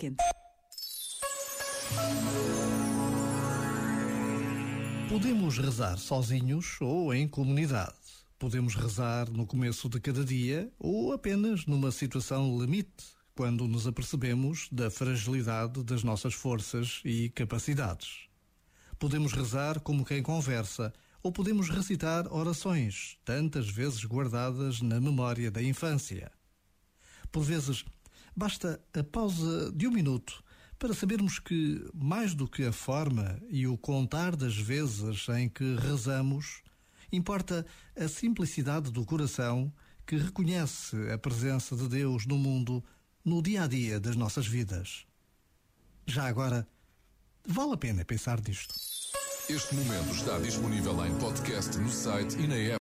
quente. Podemos rezar sozinhos ou em comunidade. Podemos rezar no começo de cada dia ou apenas numa situação limite, quando nos apercebemos da fragilidade das nossas forças e capacidades. Podemos rezar como quem conversa ou podemos recitar orações, tantas vezes guardadas na memória da infância. Por vezes, basta a pausa de um minuto para sabermos que, mais do que a forma e o contar das vezes em que rezamos, importa a simplicidade do coração que reconhece a presença de Deus no mundo no dia a dia das nossas vidas. Já agora, vale a pena pensar nisto. Este momento está disponível em podcast no site e na app.